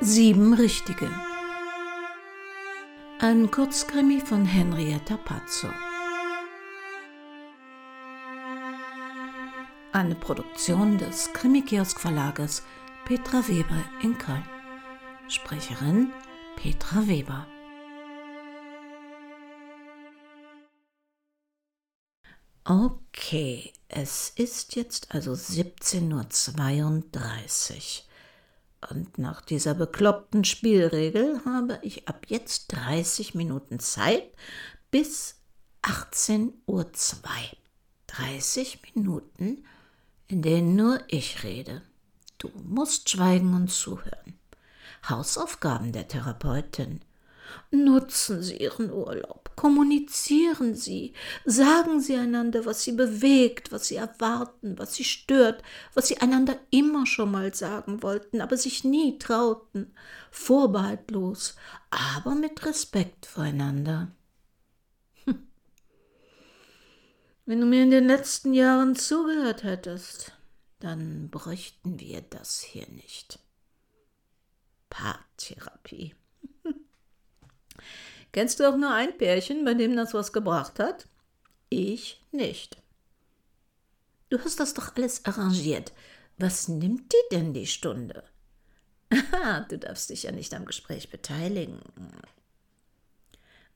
Sieben Richtige. Ein Kurzkrimi von Henrietta Pazzo. Eine Produktion des Krimikiosk Verlages Petra Weber in Köln. Sprecherin Petra Weber. Okay, es ist jetzt also 17.32 Uhr. Und nach dieser bekloppten Spielregel habe ich ab jetzt 30 Minuten Zeit bis 18.02 Uhr. 30 Minuten, in denen nur ich rede. Du musst schweigen und zuhören. Hausaufgaben der Therapeutin. Nutzen Sie Ihren Urlaub, kommunizieren Sie, sagen Sie einander, was Sie bewegt, was Sie erwarten, was Sie stört, was Sie einander immer schon mal sagen wollten, aber sich nie trauten, vorbehaltlos, aber mit Respekt voreinander. Hm. Wenn du mir in den letzten Jahren zugehört hättest, dann bräuchten wir das hier nicht. Paartherapie. Kennst du auch nur ein Pärchen, bei dem das was gebracht hat? Ich nicht. Du hast das doch alles arrangiert. Was nimmt dir denn die Stunde? Aha, du darfst dich ja nicht am Gespräch beteiligen.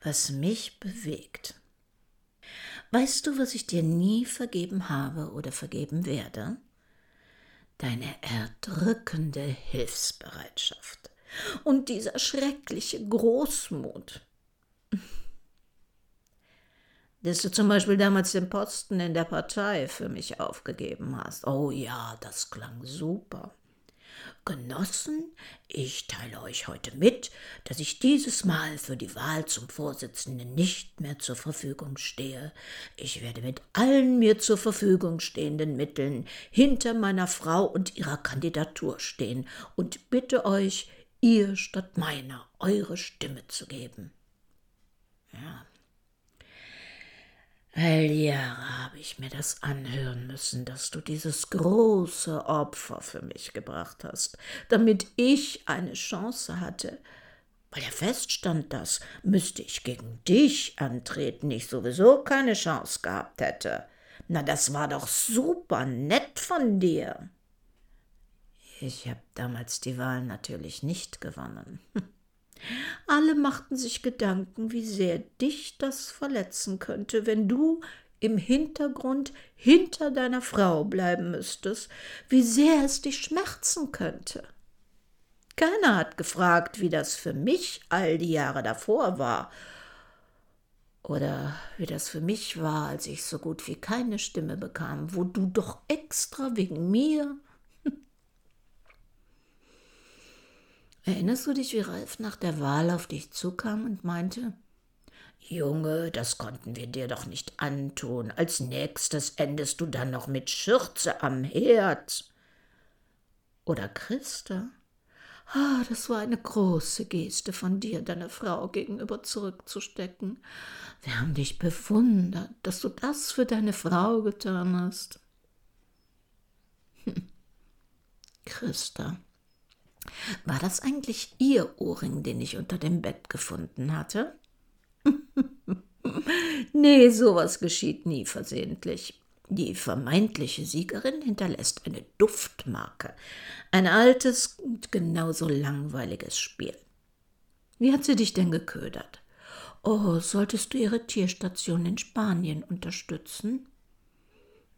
Was mich bewegt. Weißt du, was ich dir nie vergeben habe oder vergeben werde? Deine erdrückende Hilfsbereitschaft und dieser schreckliche Großmut dass du zum Beispiel damals den Posten in der Partei für mich aufgegeben hast. Oh ja, das klang super. Genossen, ich teile euch heute mit, dass ich dieses Mal für die Wahl zum Vorsitzenden nicht mehr zur Verfügung stehe. Ich werde mit allen mir zur Verfügung stehenden Mitteln hinter meiner Frau und ihrer Kandidatur stehen und bitte euch, ihr statt meiner eure Stimme zu geben. Ja. All Jahre habe ich mir das anhören müssen, dass du dieses große Opfer für mich gebracht hast, damit ich eine Chance hatte. Weil ja feststand, dass, müsste ich gegen dich antreten, ich sowieso keine Chance gehabt hätte. Na, das war doch super nett von dir. Ich habe damals die Wahl natürlich nicht gewonnen. Alle machten sich Gedanken, wie sehr dich das verletzen könnte, wenn du im Hintergrund hinter deiner Frau bleiben müsstest, wie sehr es dich schmerzen könnte. Keiner hat gefragt, wie das für mich all die Jahre davor war, oder wie das für mich war, als ich so gut wie keine Stimme bekam, wo du doch extra wegen mir Erinnerst du dich, wie Ralf nach der Wahl auf dich zukam und meinte, Junge, das konnten wir dir doch nicht antun. Als nächstes endest du dann noch mit Schürze am Herd. Oder Christa? Ah, das war eine große Geste von dir, deiner Frau gegenüber zurückzustecken. Wir haben dich bewundert, dass du das für deine Frau getan hast. Hm. Christa. War das eigentlich Ihr Ohrring, den ich unter dem Bett gefunden hatte? nee, sowas geschieht nie versehentlich. Die vermeintliche Siegerin hinterlässt eine Duftmarke. Ein altes und genauso langweiliges Spiel. Wie hat sie dich denn geködert? Oh, solltest du ihre Tierstation in Spanien unterstützen?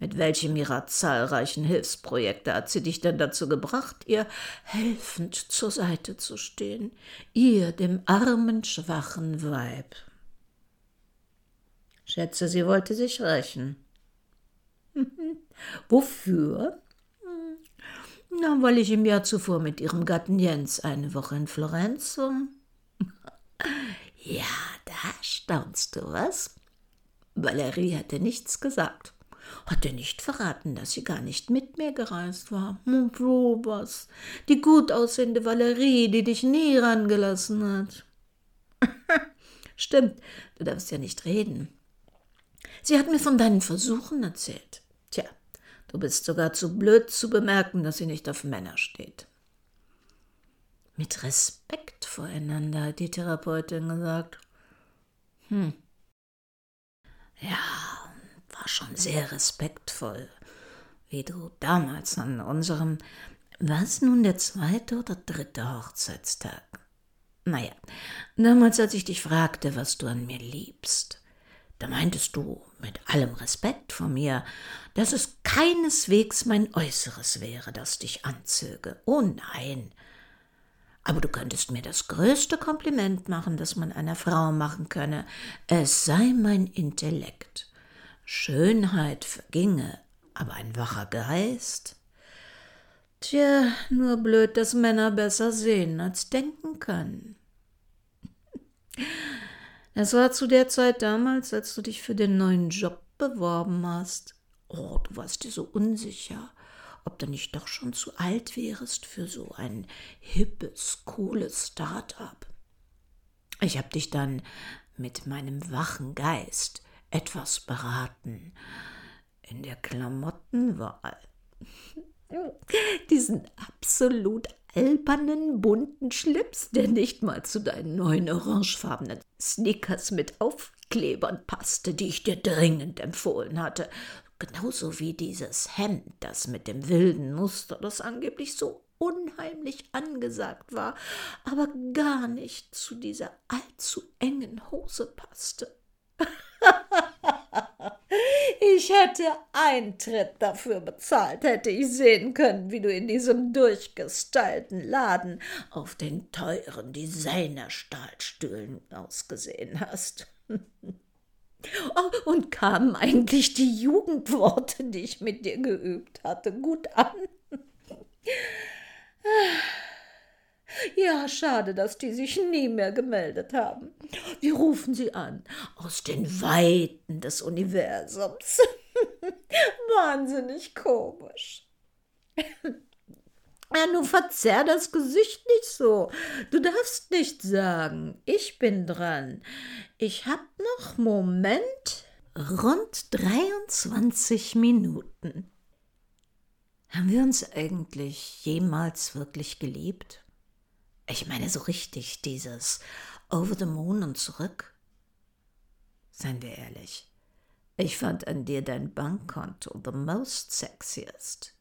Mit welchem ihrer zahlreichen Hilfsprojekte hat sie dich denn dazu gebracht, ihr helfend zur Seite zu stehen, ihr, dem armen, schwachen Weib? Schätze, sie wollte sich rächen. Wofür? Na, weil ich im Jahr zuvor mit ihrem Gatten Jens eine Woche in Florenz ja, da staunst du was. Valerie hatte nichts gesagt hat er nicht verraten, dass sie gar nicht mit mir gereist war. Mon was? Die gut aussehende Valerie, die dich nie rangelassen hat. Stimmt, du darfst ja nicht reden. Sie hat mir von deinen Versuchen erzählt. Tja, du bist sogar zu blöd zu bemerken, dass sie nicht auf Männer steht. Mit Respekt voreinander, hat die Therapeutin gesagt. Hm. Ja, war schon sehr respektvoll, wie du damals an unserem, was nun der zweite oder dritte Hochzeitstag? Naja, damals, als ich dich fragte, was du an mir liebst, da meintest du mit allem Respekt vor mir, dass es keineswegs mein Äußeres wäre, das dich anzöge. Oh nein. Aber du könntest mir das größte Kompliment machen, das man einer Frau machen könne. Es sei mein Intellekt. Schönheit verginge, aber ein wacher Geist. Tja, nur blöd, dass Männer besser sehen als denken können. Es war zu der Zeit damals, als du dich für den neuen Job beworben hast. Oh, du warst dir so unsicher, ob du nicht doch schon zu alt wärest für so ein hippes, cooles Start-up. Ich hab dich dann mit meinem wachen Geist etwas beraten in der Klamottenwahl. Diesen absolut albernen, bunten Schlips, der nicht mal zu deinen neuen orangefarbenen Snickers mit Aufklebern passte, die ich dir dringend empfohlen hatte. Genauso wie dieses Hemd, das mit dem wilden Muster, das angeblich so unheimlich angesagt war, aber gar nicht zu dieser allzu engen Hose passte. Ich hätte Eintritt dafür bezahlt, hätte ich sehen können, wie du in diesem durchgestylten Laden auf den teuren Designerstahlstühlen ausgesehen hast. Oh, und kamen eigentlich die Jugendworte, die ich mit dir geübt hatte, gut an? Ja, schade, dass die sich nie mehr gemeldet haben. Wir rufen sie an aus den Weiten des Universums. Wahnsinnig komisch. Ja, nun verzerr das Gesicht nicht so. Du darfst nicht sagen, ich bin dran. Ich hab noch, Moment, rund 23 Minuten. Haben wir uns eigentlich jemals wirklich geliebt? Ich meine so richtig dieses Over the Moon und zurück. Seien wir ehrlich. Ich fand an dir dein Bankkonto the most sexiest.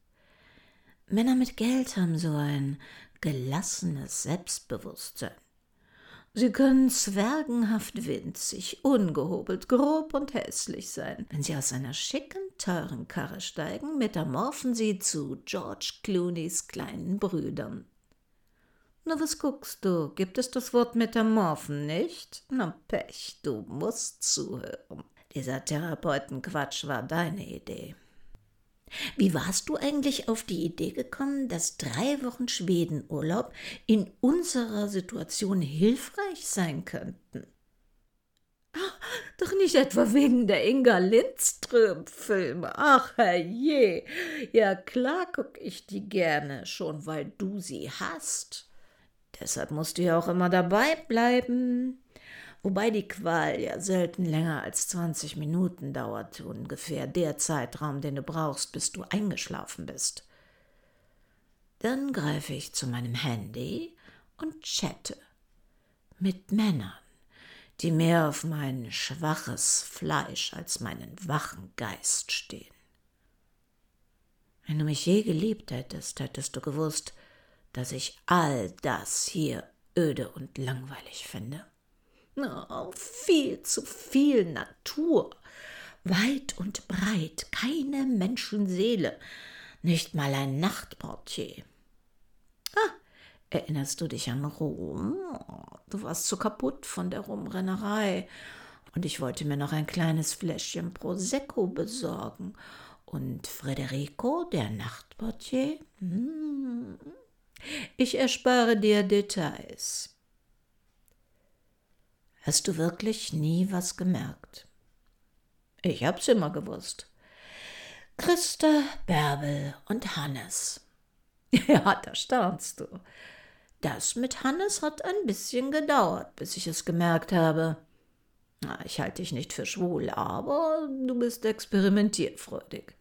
Männer mit Geld haben so ein gelassenes Selbstbewusstsein. Sie können zwergenhaft winzig, ungehobelt, grob und hässlich sein. Wenn sie aus einer schicken, teuren Karre steigen, metamorphen sie zu George Clooneys kleinen Brüdern. Na, was guckst du? Gibt es das Wort Metamorphen nicht? Na, Pech, du musst zuhören. Dieser Therapeutenquatsch war deine Idee. Wie warst du eigentlich auf die Idee gekommen, dass drei Wochen Schwedenurlaub in unserer Situation hilfreich sein könnten? Doch nicht etwa wegen der Inga Lindström-Filme. Ach, herrje. Ja, klar guck ich die gerne, schon weil du sie hast. Deshalb musst du ja auch immer dabei bleiben. Wobei die Qual ja selten länger als 20 Minuten dauert, ungefähr der Zeitraum, den du brauchst, bis du eingeschlafen bist. Dann greife ich zu meinem Handy und chatte mit Männern, die mehr auf mein schwaches Fleisch als meinen wachen Geist stehen. Wenn du mich je geliebt hättest, hättest du gewusst, dass ich all das hier öde und langweilig finde. Oh, viel zu viel Natur, weit und breit, keine Menschenseele, nicht mal ein Nachtportier. Ah, erinnerst du dich an Rom? Du warst zu kaputt von der Rumrennerei und ich wollte mir noch ein kleines Fläschchen Prosecco besorgen. Und Federico, der Nachtportier, hm, ich erspare dir Details. Hast du wirklich nie was gemerkt? Ich hab's immer gewusst. Christa, Bärbel und Hannes. Ja, da staunst du. Das mit Hannes hat ein bisschen gedauert, bis ich es gemerkt habe. Ich halte dich nicht für schwul, aber du bist experimentierfreudig.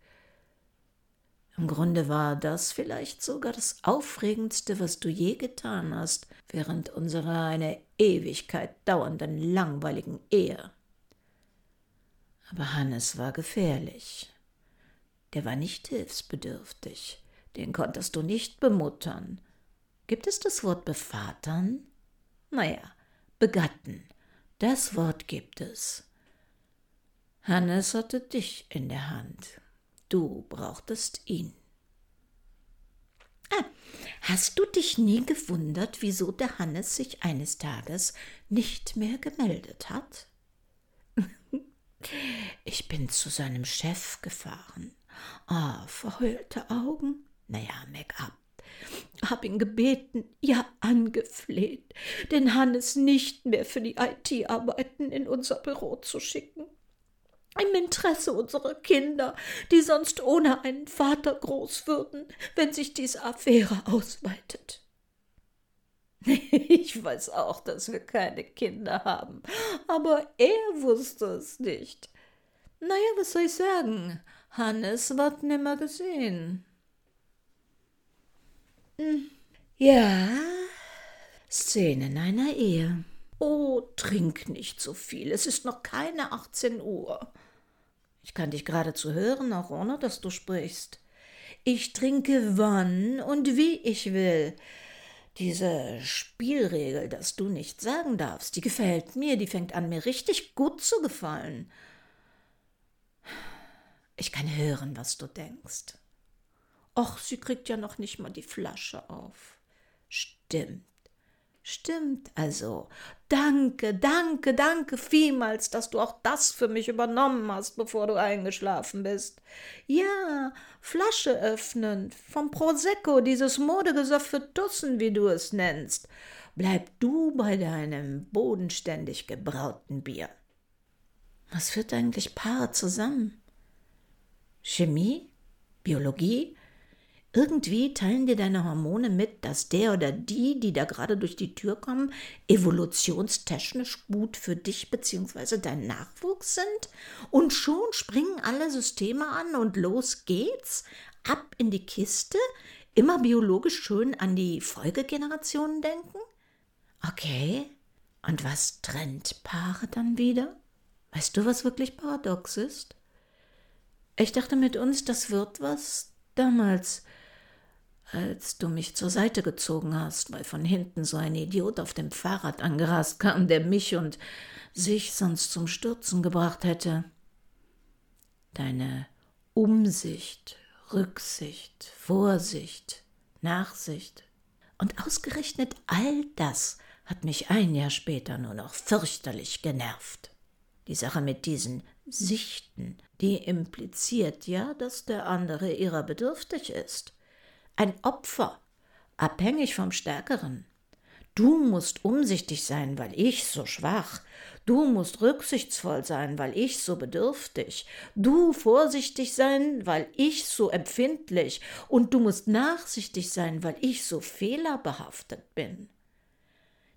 Im Grunde war das vielleicht sogar das Aufregendste, was du je getan hast, während unserer eine Ewigkeit dauernden langweiligen Ehe. Aber Hannes war gefährlich. Der war nicht hilfsbedürftig. Den konntest du nicht bemuttern. Gibt es das Wort bevatern? Naja, begatten. Das Wort gibt es. Hannes hatte dich in der Hand. Du brauchtest ihn. Ah, hast du dich nie gewundert, wieso der Hannes sich eines Tages nicht mehr gemeldet hat? ich bin zu seinem Chef gefahren. Ah, verheulte Augen. Naja, Make-up. Hab ihn gebeten, ja angefleht, den Hannes nicht mehr für die IT-Arbeiten in unser Büro zu schicken im Interesse unserer Kinder, die sonst ohne einen Vater groß würden, wenn sich diese Affäre ausweitet. Ich weiß auch, dass wir keine Kinder haben, aber er wusste es nicht. Naja, was soll ich sagen? Hannes wird nimmer gesehen. Hm. Ja, Szenen einer Ehe. Oh, trink nicht so viel, es ist noch keine achtzehn Uhr. Ich kann dich geradezu hören, auch ohne dass du sprichst. Ich trinke wann und wie ich will. Diese Spielregel, dass du nicht sagen darfst, die gefällt mir, die fängt an, mir richtig gut zu gefallen. Ich kann hören, was du denkst. Och, sie kriegt ja noch nicht mal die Flasche auf. Stimmt. Stimmt also. Danke, danke, danke vielmals, dass du auch das für mich übernommen hast, bevor du eingeschlafen bist. Ja, Flasche öffnen, vom Prosecco, dieses Modegesöff für Dussen, wie du es nennst. Bleib du bei deinem bodenständig gebrauten Bier. Was führt eigentlich Paare zusammen? Chemie? Biologie? Irgendwie teilen dir deine Hormone mit, dass der oder die, die da gerade durch die Tür kommen, evolutionstechnisch gut für dich bzw. deinen Nachwuchs sind? Und schon springen alle Systeme an und los geht's? Ab in die Kiste? Immer biologisch schön an die Folgegenerationen denken? Okay. Und was trennt Paare dann wieder? Weißt du, was wirklich paradox ist? Ich dachte mit uns, das wird was damals als du mich zur Seite gezogen hast, weil von hinten so ein Idiot auf dem Fahrrad angerast kam, der mich und sich sonst zum Stürzen gebracht hätte. Deine Umsicht, Rücksicht, Vorsicht, Nachsicht. Und ausgerechnet all das hat mich ein Jahr später nur noch fürchterlich genervt. Die Sache mit diesen Sichten, die impliziert ja, dass der andere ihrer bedürftig ist ein Opfer, abhängig vom Stärkeren. Du musst umsichtig sein, weil ich so schwach. Du musst rücksichtsvoll sein, weil ich so bedürftig. Du vorsichtig sein, weil ich so empfindlich. Und du musst nachsichtig sein, weil ich so fehlerbehaftet bin.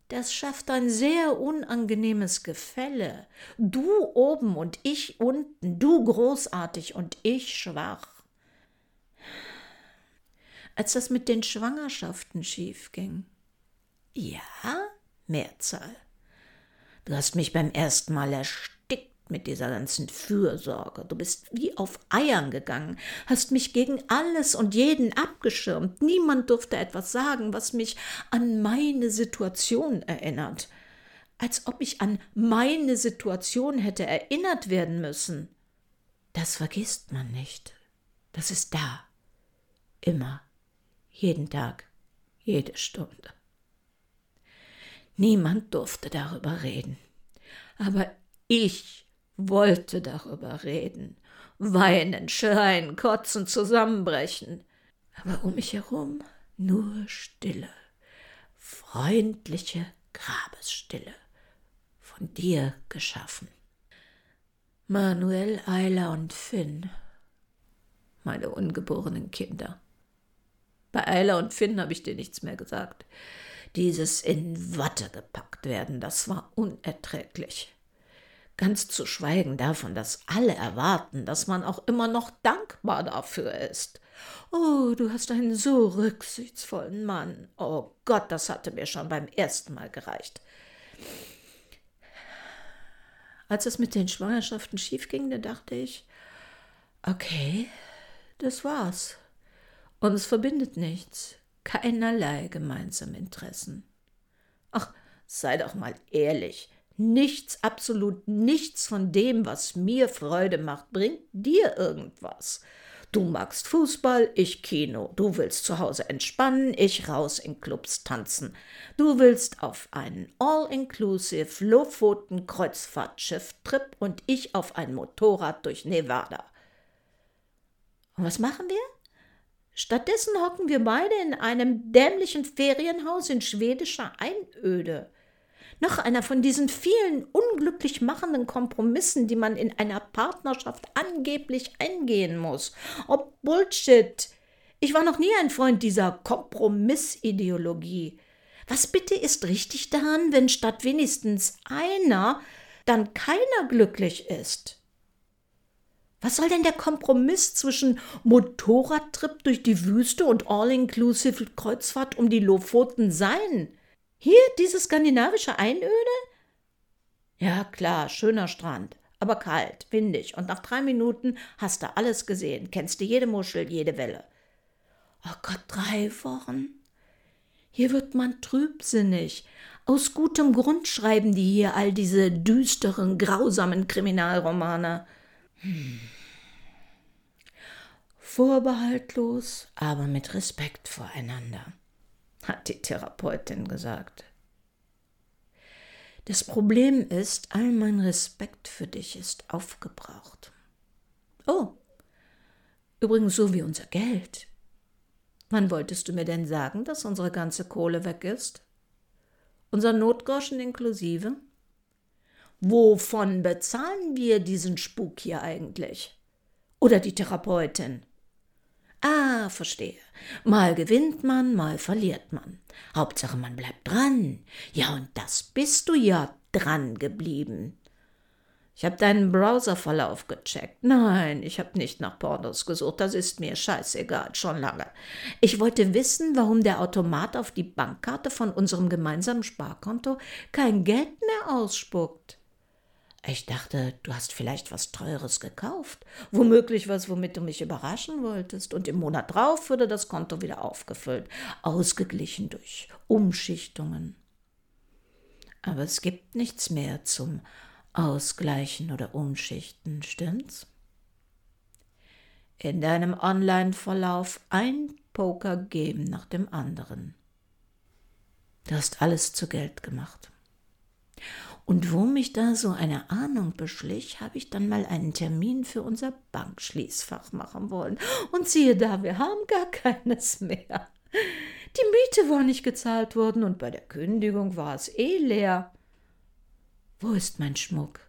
Das schafft ein sehr unangenehmes Gefälle. Du oben und ich unten, du großartig und ich schwach als das mit den Schwangerschaften schief ging. Ja, Mehrzahl. Du hast mich beim ersten Mal erstickt mit dieser ganzen Fürsorge. Du bist wie auf Eiern gegangen, hast mich gegen alles und jeden abgeschirmt. Niemand durfte etwas sagen, was mich an meine Situation erinnert. Als ob ich an meine Situation hätte erinnert werden müssen. Das vergisst man nicht. Das ist da. Immer jeden Tag, jede Stunde. Niemand durfte darüber reden, aber ich wollte darüber reden, weinen, schreien, kotzen, zusammenbrechen, aber um mich herum nur Stille, freundliche Grabesstille, von dir geschaffen. Manuel, Ayla und Finn, meine ungeborenen Kinder. Bei Eiler und Finn habe ich dir nichts mehr gesagt. Dieses in Watte gepackt werden, das war unerträglich. Ganz zu schweigen davon, dass alle erwarten, dass man auch immer noch dankbar dafür ist. Oh, du hast einen so rücksichtsvollen Mann. Oh Gott, das hatte mir schon beim ersten Mal gereicht. Als es mit den Schwangerschaften schiefging, da dachte ich, okay, das war's. Uns verbindet nichts, keinerlei gemeinsame Interessen. Ach, sei doch mal ehrlich. Nichts, absolut nichts von dem, was mir Freude macht, bringt dir irgendwas. Du magst Fußball, ich Kino. Du willst zu Hause entspannen, ich raus in Clubs tanzen. Du willst auf einen All-Inclusive Lofoten Kreuzfahrtschiff-Trip und ich auf ein Motorrad durch Nevada. Und was machen wir? Stattdessen hocken wir beide in einem dämlichen Ferienhaus in schwedischer Einöde. Noch einer von diesen vielen unglücklich machenden Kompromissen, die man in einer Partnerschaft angeblich eingehen muss. Oh Bullshit! Ich war noch nie ein Freund dieser Kompromissideologie. Was bitte ist richtig daran, wenn statt wenigstens einer dann keiner glücklich ist? Was soll denn der Kompromiss zwischen Motorradtrip durch die Wüste und All-Inclusive Kreuzfahrt um die Lofoten sein? Hier, diese skandinavische Einöde? Ja, klar, schöner Strand, aber kalt, windig und nach drei Minuten hast du alles gesehen, kennst du jede Muschel, jede Welle. Oh Gott, drei Wochen? Hier wird man trübsinnig. Aus gutem Grund schreiben die hier all diese düsteren, grausamen Kriminalromane. Vorbehaltlos, aber mit Respekt voreinander hat die Therapeutin gesagt. Das Problem ist, all mein Respekt für dich ist aufgebraucht. Oh, übrigens so wie unser Geld. Wann wolltest du mir denn sagen, dass unsere ganze Kohle weg ist? Unser Notgroschen inklusive? Wovon bezahlen wir diesen Spuk hier eigentlich? Oder die Therapeutin? Ah, verstehe. Mal gewinnt man, mal verliert man. Hauptsache, man bleibt dran. Ja, und das bist du ja dran geblieben. Ich habe deinen Browserverlauf gecheckt. Nein, ich habe nicht nach Pornos gesucht. Das ist mir scheißegal, schon lange. Ich wollte wissen, warum der Automat auf die Bankkarte von unserem gemeinsamen Sparkonto kein Geld mehr ausspuckt. Ich dachte, du hast vielleicht was Teures gekauft. Womöglich was, womit du mich überraschen wolltest. Und im Monat drauf würde das Konto wieder aufgefüllt, ausgeglichen durch Umschichtungen. Aber es gibt nichts mehr zum Ausgleichen oder Umschichten, stimmt's? In deinem Online-Verlauf ein Poker-Game nach dem anderen. Du hast alles zu Geld gemacht. Und wo mich da so eine Ahnung beschlich, habe ich dann mal einen Termin für unser Bankschließfach machen wollen. Und siehe da, wir haben gar keines mehr. Die Miete war nicht gezahlt worden und bei der Kündigung war es eh leer. Wo ist mein Schmuck?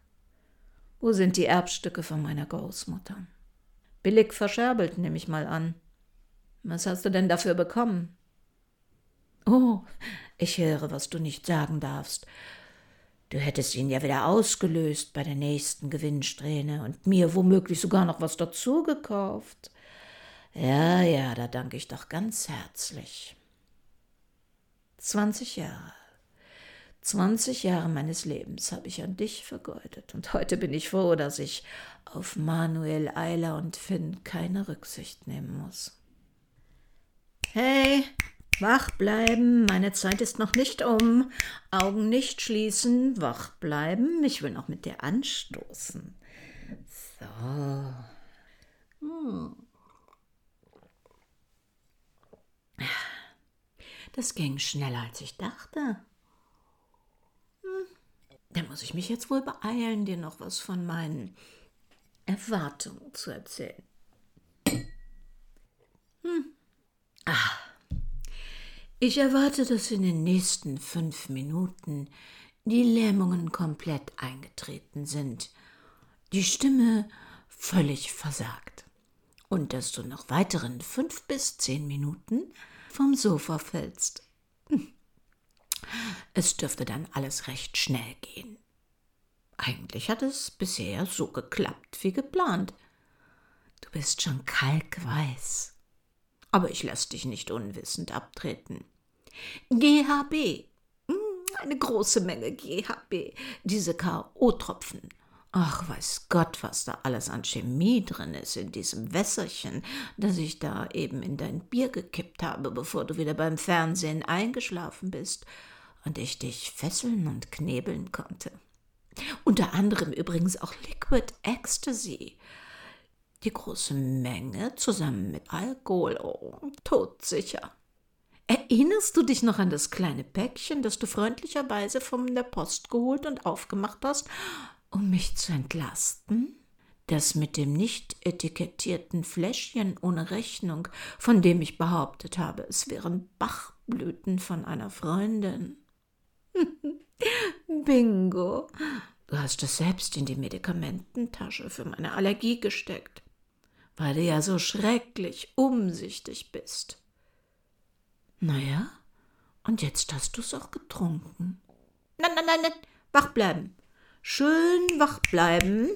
Wo sind die Erbstücke von meiner Großmutter? Billig verscherbelt, nehme ich mal an. Was hast du denn dafür bekommen? Oh, ich höre, was du nicht sagen darfst. Du hättest ihn ja wieder ausgelöst bei der nächsten Gewinnsträhne und mir womöglich sogar noch was dazu gekauft. Ja, ja, da danke ich doch ganz herzlich. Zwanzig Jahre. Zwanzig Jahre meines Lebens habe ich an dich vergeudet und heute bin ich froh, dass ich auf Manuel Eiler und Finn keine Rücksicht nehmen muss. Hey, Wach bleiben, meine Zeit ist noch nicht um. Augen nicht schließen, wach bleiben. Ich will noch mit dir anstoßen. So. Hm. Das ging schneller, als ich dachte. Hm. Dann muss ich mich jetzt wohl beeilen, dir noch was von meinen Erwartungen zu erzählen. Hm. Ah. Ich erwarte, dass in den nächsten fünf Minuten die Lähmungen komplett eingetreten sind, die Stimme völlig versagt und dass du noch weiteren fünf bis zehn Minuten vom Sofa fällst. Es dürfte dann alles recht schnell gehen. Eigentlich hat es bisher so geklappt wie geplant. Du bist schon kalkweiß. aber ich lass dich nicht unwissend abtreten. GHB. Hm, eine große Menge GHB. Diese K.O.-Tropfen. Ach, weiß Gott, was da alles an Chemie drin ist in diesem Wässerchen, das ich da eben in dein Bier gekippt habe, bevor du wieder beim Fernsehen eingeschlafen bist und ich dich fesseln und knebeln konnte. Unter anderem übrigens auch Liquid Ecstasy. Die große Menge zusammen mit Alkohol, oh, todsicher. Erinnerst du dich noch an das kleine Päckchen, das du freundlicherweise von der Post geholt und aufgemacht hast, um mich zu entlasten? Das mit dem nicht etikettierten Fläschchen ohne Rechnung, von dem ich behauptet habe, es wären Bachblüten von einer Freundin. Bingo, du hast es selbst in die Medikamententasche für meine Allergie gesteckt, weil du ja so schrecklich umsichtig bist. Naja, und jetzt hast du's auch getrunken. Nein, nein, nein, nein, wach bleiben. Schön wach bleiben.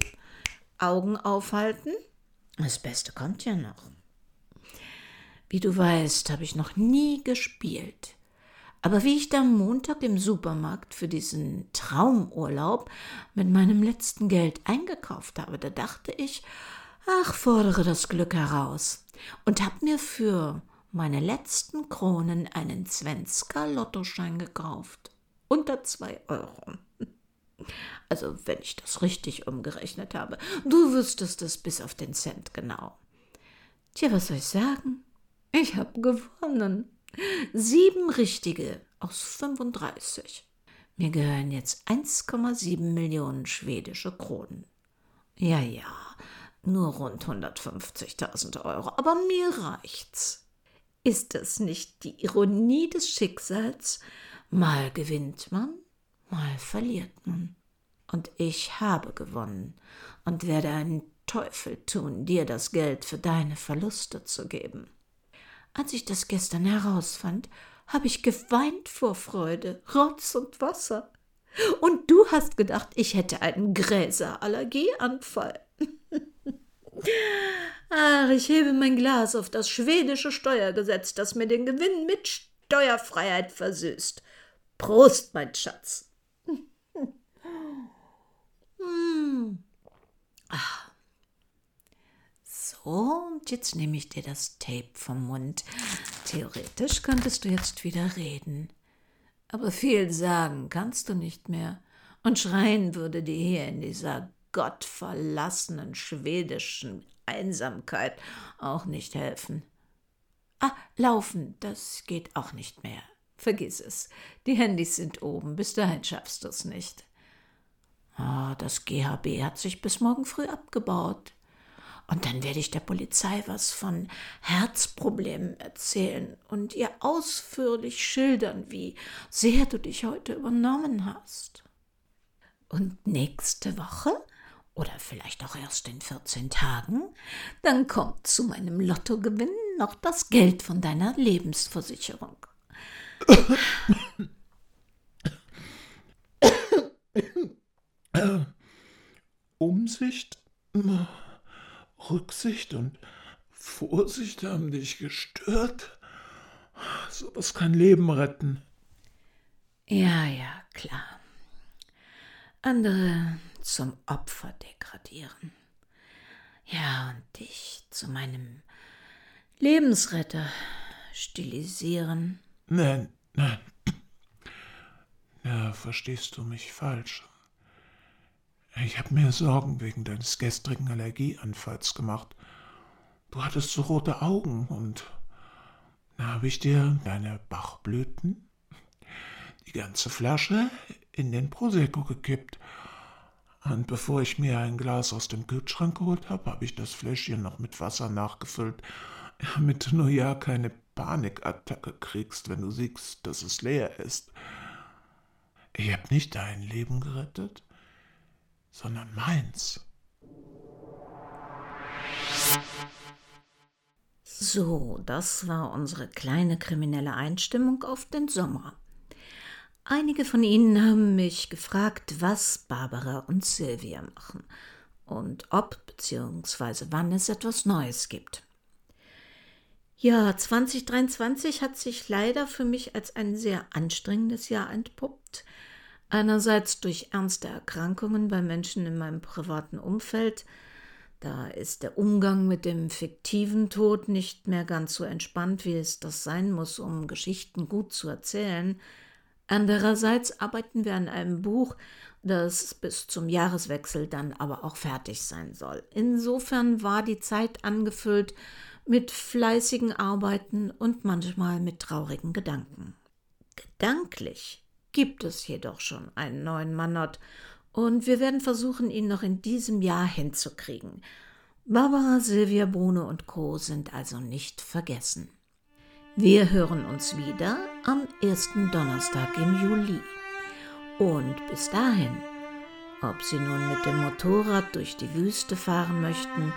Augen aufhalten. Das Beste kommt ja noch. Wie du weißt, habe ich noch nie gespielt. Aber wie ich da am Montag im Supermarkt für diesen Traumurlaub mit meinem letzten Geld eingekauft habe, da dachte ich, ach, fordere das Glück heraus und habe mir für meine letzten Kronen einen Svenska Lottoschein gekauft. Unter zwei Euro. Also, wenn ich das richtig umgerechnet habe. Du wüsstest es bis auf den Cent genau. Tja, was soll ich sagen? Ich habe gewonnen. Sieben richtige aus 35. Mir gehören jetzt 1,7 Millionen schwedische Kronen. Ja, ja, nur rund 150.000 Euro, aber mir reicht's. Ist das nicht die Ironie des Schicksals? Mal gewinnt man, mal verliert man. Und ich habe gewonnen und werde einen Teufel tun, dir das Geld für deine Verluste zu geben. Als ich das gestern herausfand, habe ich geweint vor Freude, Rotz und Wasser. Und du hast gedacht, ich hätte einen Gräserallergieanfall. Ach, ich hebe mein Glas auf das schwedische Steuergesetz, das mir den Gewinn mit Steuerfreiheit versüßt. Prost, mein Schatz. hm. Ach. So, und jetzt nehme ich dir das Tape vom Mund. Theoretisch könntest du jetzt wieder reden. Aber viel sagen kannst du nicht mehr. Und schreien würde dir hier in dieser gottverlassenen schwedischen Einsamkeit auch nicht helfen. Ah, laufen, das geht auch nicht mehr. Vergiss es. Die Handys sind oben. Bis dahin schaffst du es nicht. Ah, das GHB hat sich bis morgen früh abgebaut. Und dann werde ich der Polizei was von Herzproblemen erzählen und ihr ausführlich schildern, wie sehr du dich heute übernommen hast. Und nächste Woche oder vielleicht auch erst in 14 Tagen, dann kommt zu meinem Lottogewinn noch das Geld von deiner Lebensversicherung. Umsicht, Rücksicht und Vorsicht haben dich gestört. So was kann Leben retten. Ja, ja, klar. Andere zum Opfer degradieren. Ja, und dich zu meinem Lebensretter stilisieren. Nein, nein. Ja, verstehst du mich falsch. Ich habe mir Sorgen wegen deines gestrigen Allergieanfalls gemacht. Du hattest so rote Augen und da habe ich dir deine Bachblüten, die ganze Flasche in den Prosecco gekippt und bevor ich mir ein Glas aus dem Kühlschrank geholt habe, habe ich das Fläschchen noch mit Wasser nachgefüllt, damit du nur ja keine Panikattacke kriegst, wenn du siehst, dass es leer ist. Ich habe nicht dein Leben gerettet, sondern meins. So, das war unsere kleine kriminelle Einstimmung auf den Sommer. Einige von Ihnen haben mich gefragt, was Barbara und Sylvia machen und ob bzw. wann es etwas Neues gibt. Ja, 2023 hat sich leider für mich als ein sehr anstrengendes Jahr entpuppt. Einerseits durch ernste Erkrankungen bei Menschen in meinem privaten Umfeld, da ist der Umgang mit dem fiktiven Tod nicht mehr ganz so entspannt, wie es das sein muss, um Geschichten gut zu erzählen. Andererseits arbeiten wir an einem Buch, das bis zum Jahreswechsel dann aber auch fertig sein soll. Insofern war die Zeit angefüllt mit fleißigen Arbeiten und manchmal mit traurigen Gedanken. Gedanklich gibt es jedoch schon einen neuen Manott und wir werden versuchen, ihn noch in diesem Jahr hinzukriegen. Barbara, Silvia, Bruno und Co. sind also nicht vergessen. Wir hören uns wieder am ersten Donnerstag im Juli. Und bis dahin, ob Sie nun mit dem Motorrad durch die Wüste fahren möchten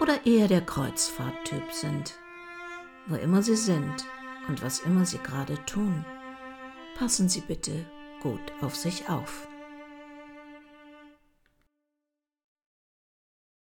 oder eher der Kreuzfahrttyp sind, wo immer Sie sind und was immer Sie gerade tun, passen Sie bitte gut auf sich auf.